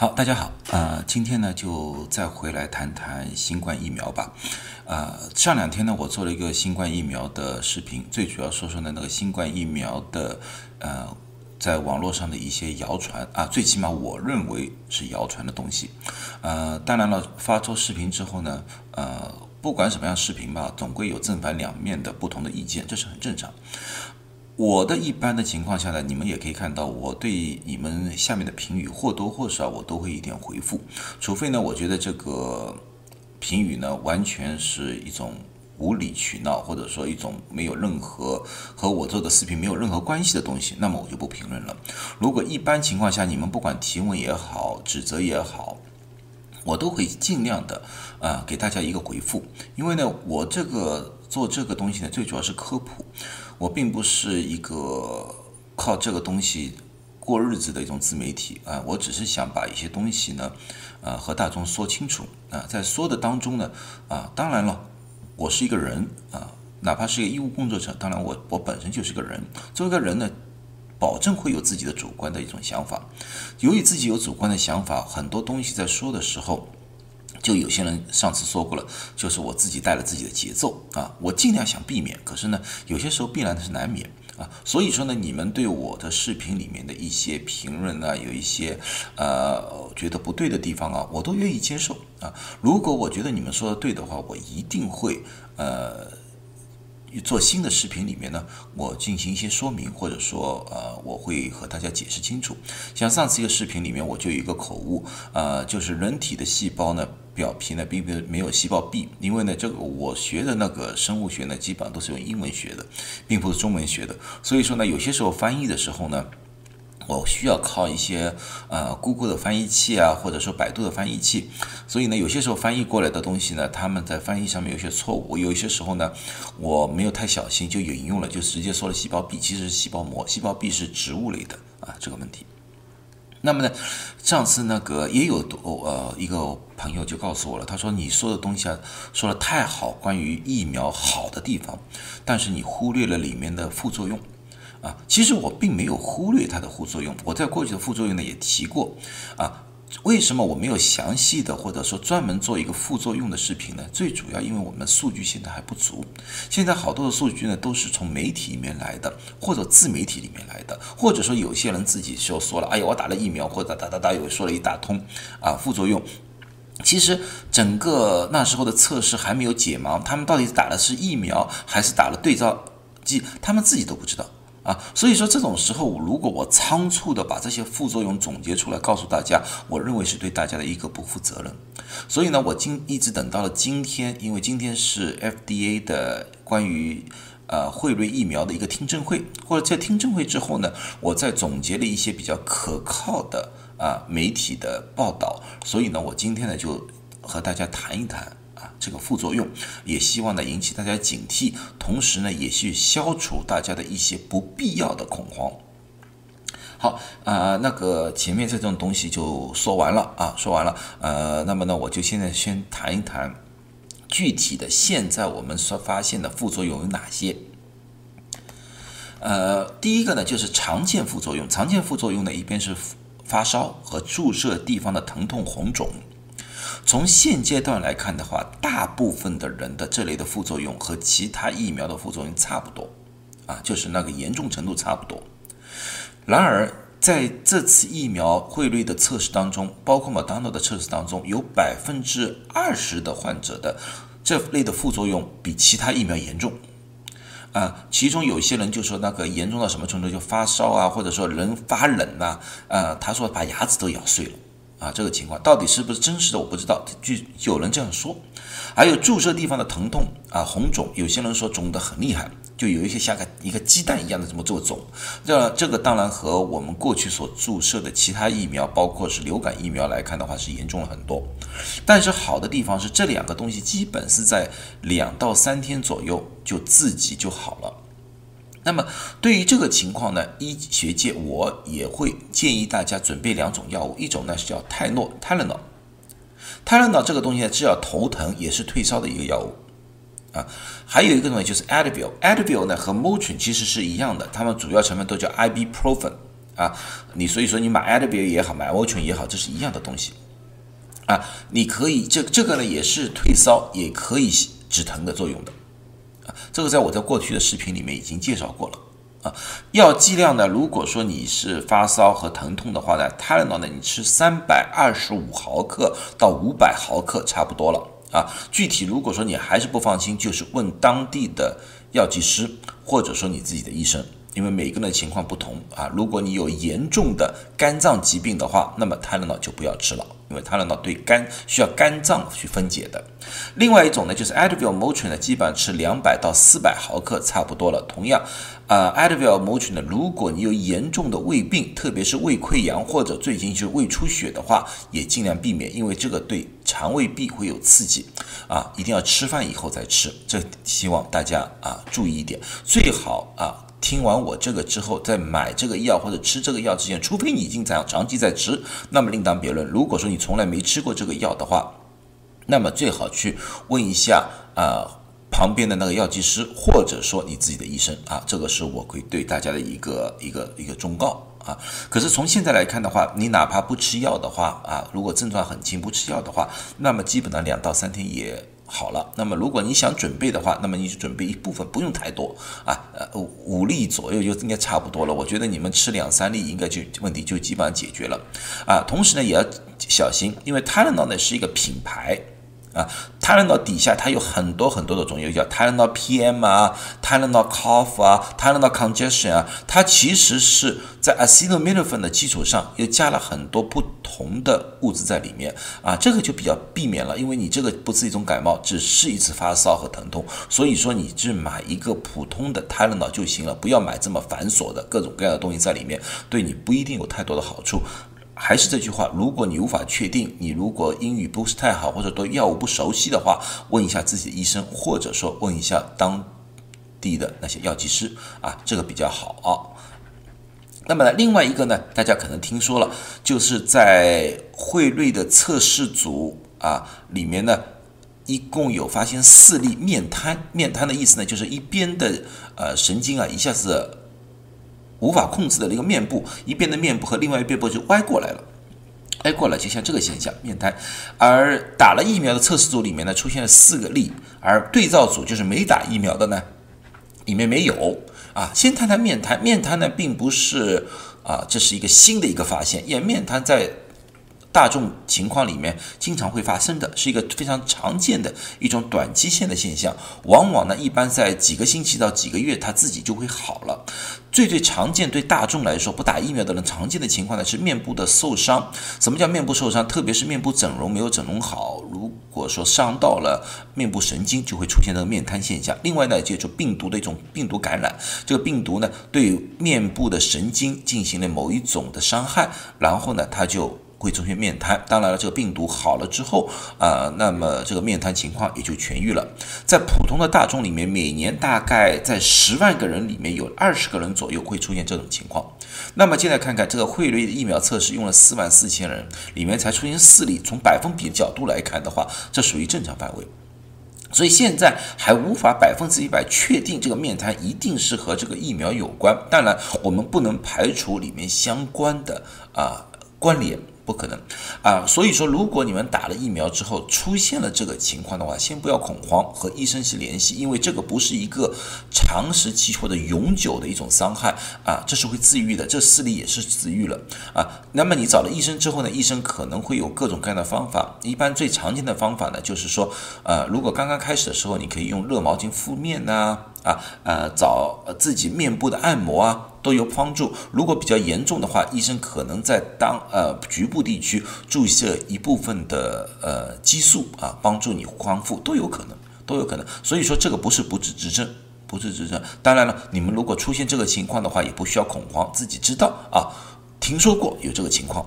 好，大家好，呃，今天呢就再回来谈谈新冠疫苗吧。呃，上两天呢我做了一个新冠疫苗的视频，最主要说说呢那个新冠疫苗的呃在网络上的一些谣传啊，最起码我认为是谣传的东西。呃，当然了，发出视频之后呢，呃，不管什么样视频吧，总归有正反两面的不同的意见，这是很正常。我的一般的情况下呢，你们也可以看到，我对你们下面的评语或多或少我都会一点回复，除非呢，我觉得这个评语呢完全是一种无理取闹，或者说一种没有任何和我做的视频没有任何关系的东西，那么我就不评论了。如果一般情况下你们不管提问也好，指责也好，我都会尽量的啊给大家一个回复，因为呢，我这个做这个东西呢，最主要是科普。我并不是一个靠这个东西过日子的一种自媒体啊，我只是想把一些东西呢，呃，和大众说清楚啊，在说的当中呢，啊，当然了，我是一个人啊，哪怕是一个医务工作者，当然我我本身就是个人，作为一个人呢，保证会有自己的主观的一种想法，由于自己有主观的想法，很多东西在说的时候。就有些人上次说过了，就是我自己带了自己的节奏啊，我尽量想避免，可是呢，有些时候必然的是难免啊，所以说呢，你们对我的视频里面的一些评论呢，有一些呃觉得不对的地方啊，我都愿意接受啊。如果我觉得你们说的对的话，我一定会呃。做新的视频里面呢，我进行一些说明，或者说呃，我会和大家解释清楚。像上次一个视频里面，我就有一个口误，呃，就是人体的细胞呢，表皮呢并没有细胞壁，因为呢，这个我学的那个生物学呢，基本上都是用英文学的，并不是中文学的，所以说呢，有些时候翻译的时候呢。我需要靠一些呃，Google 的翻译器啊，或者说百度的翻译器，所以呢，有些时候翻译过来的东西呢，他们在翻译上面有些错误。有一些时候呢，我没有太小心就引用了，就直接说了细胞壁，其实是细胞膜，细胞壁是植物类的啊，这个问题。那么呢，上次那个也有呃一个朋友就告诉我了，他说你说的东西啊说的太好，关于疫苗好的地方，但是你忽略了里面的副作用。啊，其实我并没有忽略它的副作用，我在过去的副作用呢也提过。啊，为什么我没有详细的或者说专门做一个副作用的视频呢？最主要因为我们数据现在还不足，现在好多的数据呢都是从媒体里面来的，或者自媒体里面来的，或者说有些人自己就说了，哎呀，我打了疫苗，或者哒哒哒又说了一大通啊副作用。其实整个那时候的测试还没有解盲，他们到底打的是疫苗还是打了对照剂，他们自己都不知道。啊，所以说这种时候，如果我仓促的把这些副作用总结出来告诉大家，我认为是对大家的一个不负责任。所以呢，我今一直等到了今天，因为今天是 FDA 的关于呃惠瑞疫苗的一个听证会，或者在听证会之后呢，我再总结了一些比较可靠的啊媒体的报道，所以呢，我今天呢就和大家谈一谈。这个副作用，也希望呢引起大家警惕，同时呢也去消除大家的一些不必要的恐慌。好啊，那个前面这种东西就说完了啊，说完了。呃，那么呢我就现在先谈一谈具体的，现在我们所发现的副作用有哪些？呃，第一个呢就是常见副作用，常见副作用呢一边是发烧和注射地方的疼痛红肿。从现阶段来看的话，大部分的人的这类的副作用和其他疫苗的副作用差不多，啊，就是那个严重程度差不多。然而，在这次疫苗汇率的测试当中，包括 m o d n 的测试当中，有百分之二十的患者的这类的副作用比其他疫苗严重，啊，其中有些人就说那个严重到什么程度，就发烧啊，或者说人发冷呐，啊，他说把牙齿都咬碎了。啊，这个情况到底是不是真实的，我不知道。就有人这样说，还有注射地方的疼痛啊，红肿，有些人说肿得很厉害，就有一些像个一个鸡蛋一样的这么这么肿。这这个当然和我们过去所注射的其他疫苗，包括是流感疫苗来看的话，是严重了很多。但是好的地方是，这两个东西基本是在两到三天左右就自己就好了。那么对于这个情况呢，医学界我也会建议大家准备两种药物，一种呢是叫泰诺泰勒诺，泰勒诺这个东西呢治疗头疼也是退烧的一个药物啊，还有一个东西就是 Advil，Advil 呢和 Motrin 其实是一样的，它们主要成分都叫 Ibuprofen 啊。你所以说你买 Advil 也好，买 Motrin 也好，这是一样的东西啊。你可以这这个呢也是退烧，也可以止疼的作用的。这个在我在过去的视频里面已经介绍过了啊。药剂量呢，如果说你是发烧和疼痛的话呢，泰勒诺呢你吃三百二十五毫克到五百毫克差不多了啊。具体如果说你还是不放心，就是问当地的药剂师，或者说你自己的医生。因为每个人的情况不同啊，如果你有严重的肝脏疾病的话，那么泰勒诺就不要吃了，因为泰勒诺对肝需要肝脏去分解的。另外一种呢，就是 Advil Motrin 呢，基本上吃两百到四百毫克差不多了。同样，啊，Advil Motrin 呢，如果你有严重的胃病，特别是胃溃疡或者最近就是胃出血的话，也尽量避免，因为这个对肠胃壁会有刺激啊，一定要吃饭以后再吃。这希望大家啊注意一点，最好啊。听完我这个之后，在买这个药或者吃这个药之前，除非你已经长长期在吃，那么另当别论。如果说你从来没吃过这个药的话，那么最好去问一下啊旁边的那个药剂师，或者说你自己的医生啊，这个是我会对大家的一个一个一个忠告啊。可是从现在来看的话，你哪怕不吃药的话啊，如果症状很轻不吃药的话，那么基本上两到三天也。好了，那么如果你想准备的话，那么你就准备一部分，不用太多啊，呃，五粒左右就应该差不多了。我觉得你们吃两三粒应该就问题就基本上解决了啊。同时呢，也要小心，因为泰勒脑呢是一个品牌。啊，Tylenol 底下它有很多很多的种，药叫 Tylenol PM 啊，Tylenol Cough 啊，Tylenol Congestion 啊，它其实是在 Acetaminophen 的基础上又加了很多不同的物质在里面啊，这个就比较避免了，因为你这个不是一种感冒，只是一次发烧和疼痛，所以说你就买一个普通的 Tylenol 就行了，不要买这么繁琐的各种各样的东西在里面，对你不一定有太多的好处。还是这句话，如果你无法确定，你如果英语不是太好，或者对药物不熟悉的话，问一下自己的医生，或者说问一下当地的那些药剂师啊，这个比较好啊。那么呢，另外一个呢，大家可能听说了，就是在汇瑞的测试组啊里面呢，一共有发现四例面瘫。面瘫的意思呢，就是一边的呃神经啊一下子。无法控制的那个面部，一边的面部和另外一边部就歪过来了，歪过来就像这个现象，面瘫。而打了疫苗的测试组里面呢，出现了四个例，而对照组就是没打疫苗的呢，里面没有。啊，先谈谈面瘫，面瘫呢并不是啊，这是一个新的一个发现，因为面瘫在。大众情况里面经常会发生的是一个非常常见的一种短期性的现象，往往呢一般在几个星期到几个月，它自己就会好了。最最常见对大众来说不打疫苗的人常见的情况呢是面部的受伤。什么叫面部受伤？特别是面部整容没有整容好，如果说伤到了面部神经，就会出现这个面瘫现象。另外呢，接触病毒的一种病毒感染，这个病毒呢对面部的神经进行了某一种的伤害，然后呢它就。会出现面瘫，当然了，这个病毒好了之后啊，那么这个面瘫情况也就痊愈了。在普通的大众里面，每年大概在十万个人里面有二十个人左右会出现这种情况。那么现在看看这个汇瑞的疫苗测试用了四万四千人，里面才出现四例，从百分比的角度来看的话，这属于正常范围。所以现在还无法百分之一百确定这个面瘫一定是和这个疫苗有关。当然，我们不能排除里面相关的啊关联。不可能啊！所以说，如果你们打了疫苗之后出现了这个情况的话，先不要恐慌，和医生去联系，因为这个不是一个长时期或者永久的一种伤害啊，这是会自愈的。这四例也是自愈了啊。那么你找了医生之后呢，医生可能会有各种各样的方法。一般最常见的方法呢，就是说，呃，如果刚刚开始的时候，你可以用热毛巾敷面呐。啊呃，找自己面部的按摩啊，都有帮助。如果比较严重的话，医生可能在当呃局部地区注射一部分的呃激素啊，帮助你康复，都有可能，都有可能。所以说这个不是不治之症，不治之症。当然了，你们如果出现这个情况的话，也不需要恐慌，自己知道啊，听说过有这个情况。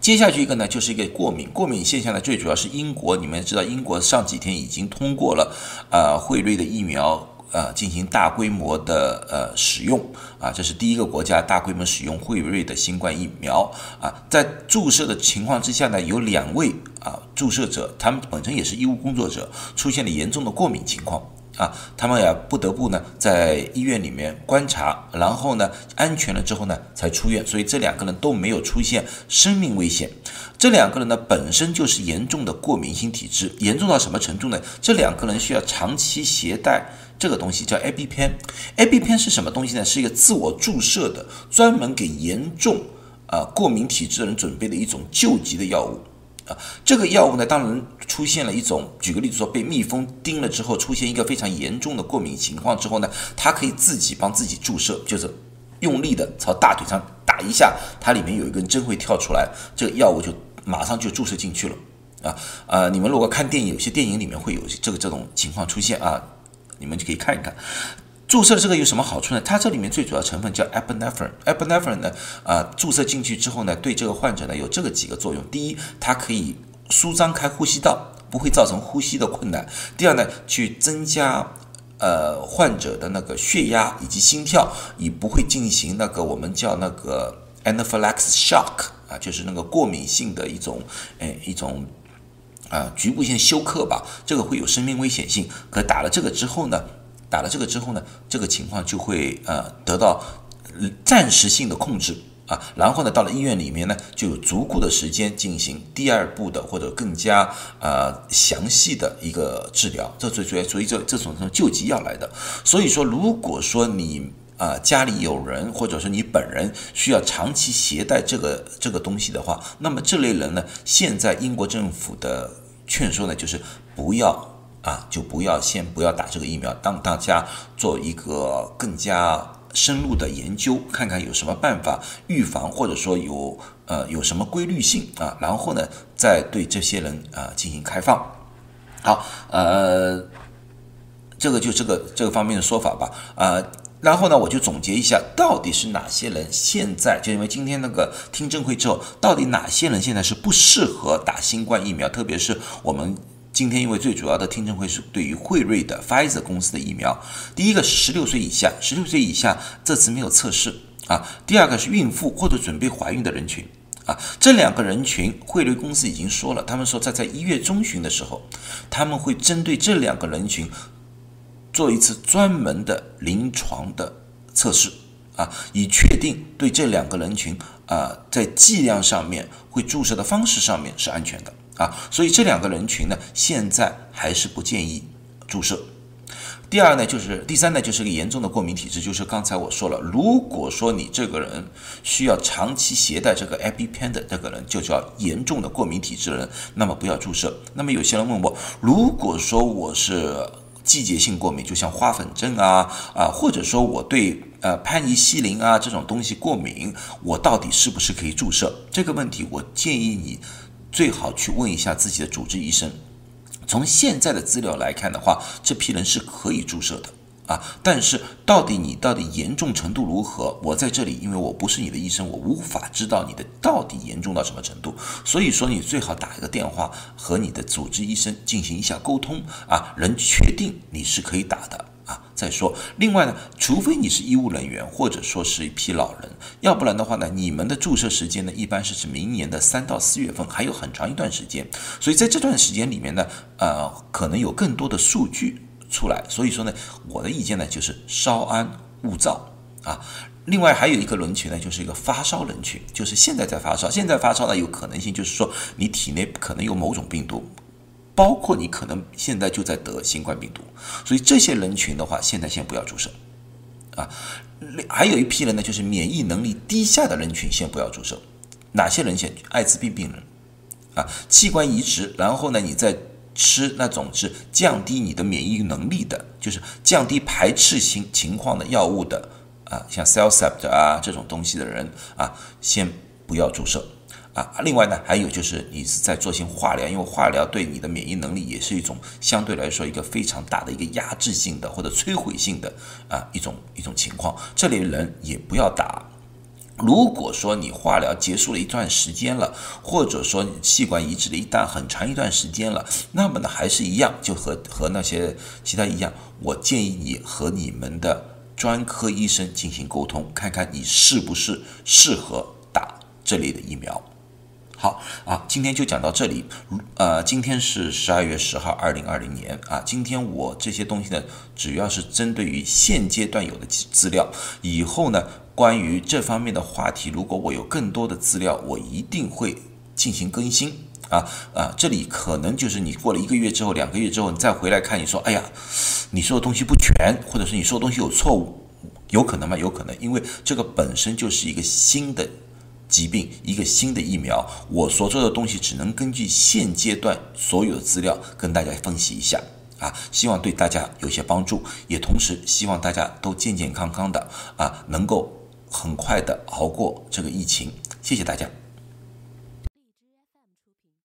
接下去一个呢，就是一个过敏，过敏现象呢，最主要是英国，你们知道，英国上几天已经通过了，呃，辉瑞的疫苗，呃，进行大规模的呃使用，啊，这是第一个国家大规模使用辉瑞的新冠疫苗，啊，在注射的情况之下呢，有两位啊注射者，他们本身也是医务工作者，出现了严重的过敏情况。啊，他们呀不得不呢在医院里面观察，然后呢安全了之后呢才出院，所以这两个人都没有出现生命危险。这两个人呢本身就是严重的过敏性体质，严重到什么程度呢？这两个人需要长期携带这个东西，叫 A B 片。A B 片是什么东西呢？是一个自我注射的，专门给严重啊过敏体质的人准备的一种救急的药物。啊，这个药物呢，当然出现了一种，举个例子说，被蜜蜂叮了之后，出现一个非常严重的过敏情况之后呢，它可以自己帮自己注射，就是用力的朝大腿上打一下，它里面有一根针会跳出来，这个药物就马上就注射进去了。啊啊，你们如果看电影，有些电影里面会有这个这种情况出现啊，你们就可以看一看。注射这个有什么好处呢？它这里面最主要成分叫 epinephrine。epinephrine 呢，啊，注射进去之后呢，对这个患者呢有这个几个作用：第一，它可以舒张开呼吸道，不会造成呼吸的困难；第二呢，去增加呃患者的那个血压以及心跳，以不会进行那个我们叫那个 anaphylaxis shock 啊，就是那个过敏性的一种哎一种啊局部性休克吧，这个会有生命危险性。可打了这个之后呢？打了这个之后呢，这个情况就会呃得到暂时性的控制啊，然后呢到了医院里面呢就有足够的时间进行第二步的或者更加呃详细的一个治疗，这最主要所以这这种这种救急药来的。所以说，如果说你啊家里有人或者说你本人需要长期携带这个这个东西的话，那么这类人呢，现在英国政府的劝说呢就是不要。啊，就不要先不要打这个疫苗，当大家做一个更加深入的研究，看看有什么办法预防，或者说有呃有什么规律性啊，然后呢再对这些人啊进行开放。好，呃，这个就这个这个方面的说法吧。啊，然后呢我就总结一下，到底是哪些人现在就因为今天那个听证会之后，到底哪些人现在是不适合打新冠疫苗，特别是我们。今天因为最主要的听证会是对于辉瑞的 Pfizer 公司的疫苗，第一个是十六岁以下，十六岁以下这次没有测试啊。第二个是孕妇或者准备怀孕的人群啊，这两个人群，辉瑞公司已经说了，他们说在在一月中旬的时候，他们会针对这两个人群做一次专门的临床的测试啊，以确定对这两个人群啊在剂量上面会注射的方式上面是安全的。啊，所以这两个人群呢，现在还是不建议注射。第二呢，就是第三呢，就是个严重的过敏体质，就是刚才我说了，如果说你这个人需要长期携带这个 A B 片的这个人，就叫严重的过敏体质的人，那么不要注射。那么有些人问我，如果说我是季节性过敏，就像花粉症啊啊，或者说我对呃潘尼西林啊这种东西过敏，我到底是不是可以注射？这个问题，我建议你。最好去问一下自己的主治医生。从现在的资料来看的话，这批人是可以注射的啊。但是到底你到底严重程度如何？我在这里，因为我不是你的医生，我无法知道你的到底严重到什么程度。所以说，你最好打一个电话和你的主治医生进行一下沟通啊，能确定你是可以打的。啊，再说，另外呢，除非你是医务人员，或者说是一批老人，要不然的话呢，你们的注射时间呢，一般是指明年的三到四月份，还有很长一段时间。所以在这段时间里面呢，呃，可能有更多的数据出来。所以说呢，我的意见呢，就是稍安勿躁啊。另外还有一个人群呢，就是一个发烧人群，就是现在在发烧，现在发烧呢，有可能性就是说你体内可能有某种病毒。包括你可能现在就在得新冠病毒，所以这些人群的话，现在先不要注射，啊，还有一批人呢，就是免疫能力低下的人群，先不要注射。哪些人先？艾滋病病人，啊，器官移植，然后呢，你再吃那种是降低你的免疫能力的，就是降低排斥性情况的药物的，啊，像 Cellcept 啊这种东西的人，啊，先不要注射。啊，另外呢，还有就是你是在做些化疗，因为化疗对你的免疫能力也是一种相对来说一个非常大的一个压制性的或者摧毁性的啊一种一种情况，这类人也不要打。如果说你化疗结束了一段时间了，或者说你器官移植了一段很长一段时间了，那么呢还是一样，就和和那些其他一样，我建议你和你们的专科医生进行沟通，看看你是不是适合打这类的疫苗。好啊，今天就讲到这里。呃，今天是十二月十号，二零二零年啊。今天我这些东西呢，主要是针对于现阶段有的资料。以后呢，关于这方面的话题，如果我有更多的资料，我一定会进行更新啊啊。这里可能就是你过了一个月之后、两个月之后，你再回来看，你说，哎呀，你说的东西不全，或者是你说的东西有错误，有可能吗？有可能，因为这个本身就是一个新的。疾病一个新的疫苗，我所做的东西只能根据现阶段所有的资料跟大家分析一下啊，希望对大家有些帮助，也同时希望大家都健健康康的啊，能够很快的熬过这个疫情，谢谢大家。